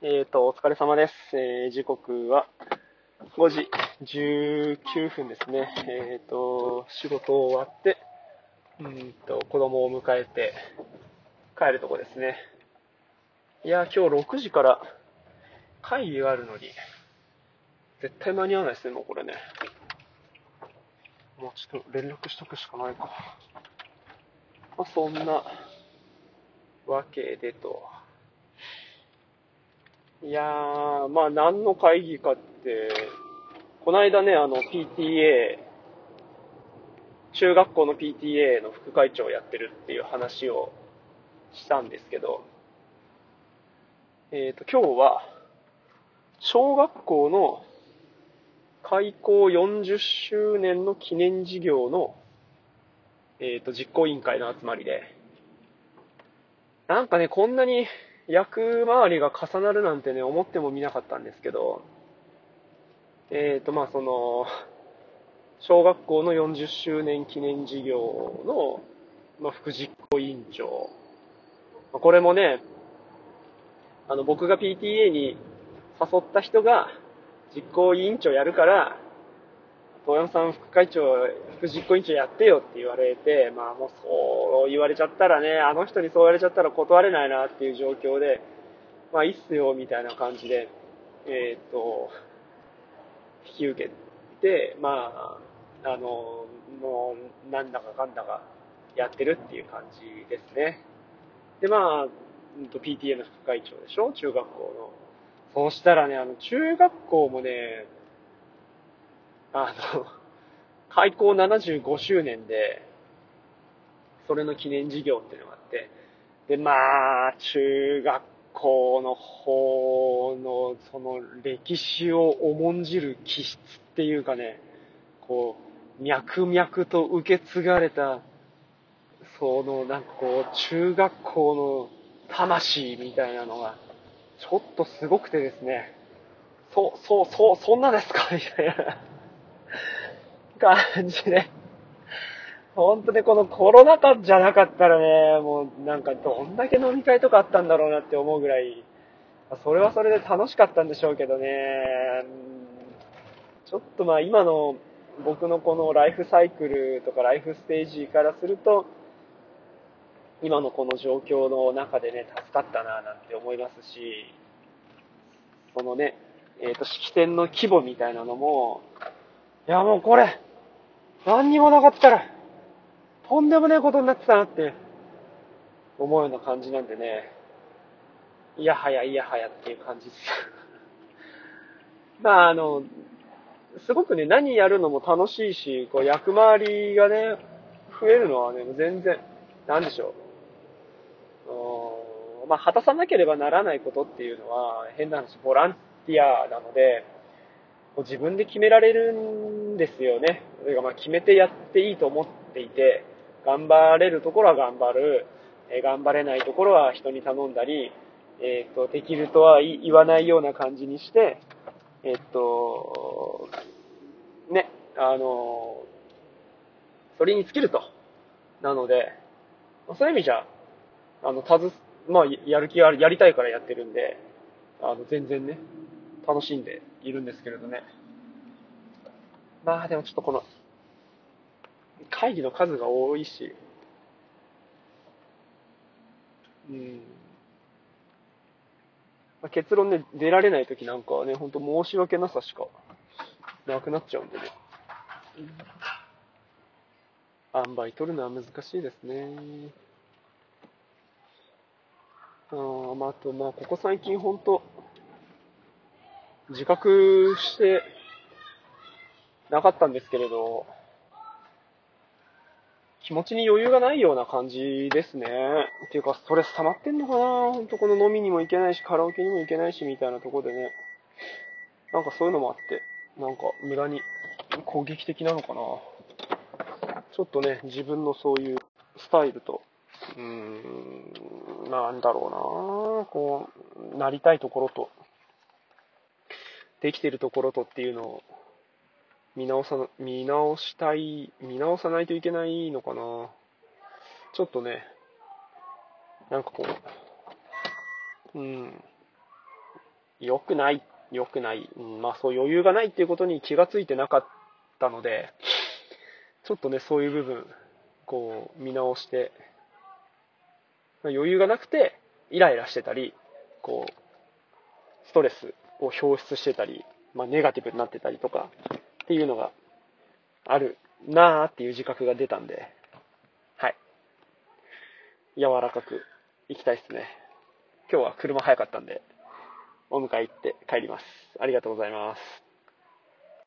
えっ、と、お疲れ様です。えー時刻は5時19分ですね。えっ、と、仕事終わって、うんと、子供を迎えて帰るとこですね。いや、今日6時から会議があるのに、絶対間に合わないですね、もうこれね。もうちょっと連絡しとくしかないか。まあ、そんなわけでと。いやー、まあ何の会議かって、この間ね、あの PTA、中学校の PTA の副会長をやってるっていう話をしたんですけど、えっ、と、今日は、小学校の開校40周年の記念事業の、えっ、と、実行委員会の集まりで、なんかね、こんなに役回りが重なるなんてね、思ってもみなかったんですけど、えっ、と、まあ、その、小学校の40周年記念事業の、まあ、副実行委員長。これもね、あの、僕が PTA に誘った人が実行委員長やるから、遠山さん副会長、副実行委員長やってよって言われて、まあもうそう言われちゃったらね、あの人にそう言われちゃったら断れないなっていう状況で、まあいいっすよみたいな感じで、えーっと、引き受けて、まあ、あの、もうなんだかかんだかやってるっていう感じですね。で、まあ、PTA の副会長でしょ？中学校の。そうしたらね、あの、中学校もね、あの、開校75周年で、それの記念事業っていうのがあって、で、まあ、中学校の方の、その歴史を重んじる気質っていうかね、こう、脈々と受け継がれた、その、なんかこう、中学校の魂みたいなのが、ちょっとすごくてですね、そ、そ、そう、そんなですか？みたいな。感じで、本当にこのコロナ禍じゃなかったらね、もうなんかどんだけ飲み会とかあったんだろうなって思うぐらい、それはそれで楽しかったんでしょうけどね、ちょっとまあ今の僕のこのライフサイクルとかライフステージからすると、今のこの状況の中でね、助かったななんて思いますし、そのね、えっ、と、式典の規模みたいなのも、いやもうこれ、何にもなかったら、とんでもねえことになってたなって、思うような感じなんでね、いやはやいやはやっていう感じです。まああの、すごくね、何やるのも楽しいし、こう役回りがね、増えるのはね、全然、なんでしょう。うーんまあ、果たさなければならないことっていうのは、変な話、ボランティアなので、う自分で決められるんですよね。それがまあ決めてやっていいと思っていて、頑張れるところは頑張る、え頑張れないところは人に頼んだり、えっ、と、できるとは言わないような感じにして、えっ、と、ね、あの、それに尽きると。なので、そういう意味じゃ、あの、たず、まあ、やる気がある、やりたいからやってるんで、あの、全然ね、楽しんでいるんですけれどね。まあ、でもちょっとこの、会議の数が多いし、うん。まあ、結論ね、出られない時なんかはね、ほんと申し訳なさしかなくなっちゃうんでね。塩梅取るのは難しいですね。あまあ、あと、まあ、ここ最近ほんと、自覚してなかったんですけれど、気持ちに余裕がないような感じですね。っていうか、ストレス溜まってんのかな？ほんとこの飲みにも行けないし、カラオケにも行けないし、みたいなとこでね。なんかそういうのもあって、なんか無駄に攻撃的なのかなちょっとね、自分のそういうスタイルと、うーん、なんだろうなこう、なりたいところと、できてるところとっていうのを見直さ、見直したい、見直さないといけないのかなちょっとね、なんかこう、うん、良くない、良くない。うん、まあそう余裕がないっていうことに気がついてなかったので、ちょっとね、そういう部分、こう、見直して、余裕がなくて、イライラしてたり、こう、ストレスを表出してたり、まあネガティブになってたりとか、っていうのがあるなーっていう自覚が出たんで、はい。柔らかく行きたいですね。今日は車早かったんで、お迎え行って帰ります。ありがとうございます。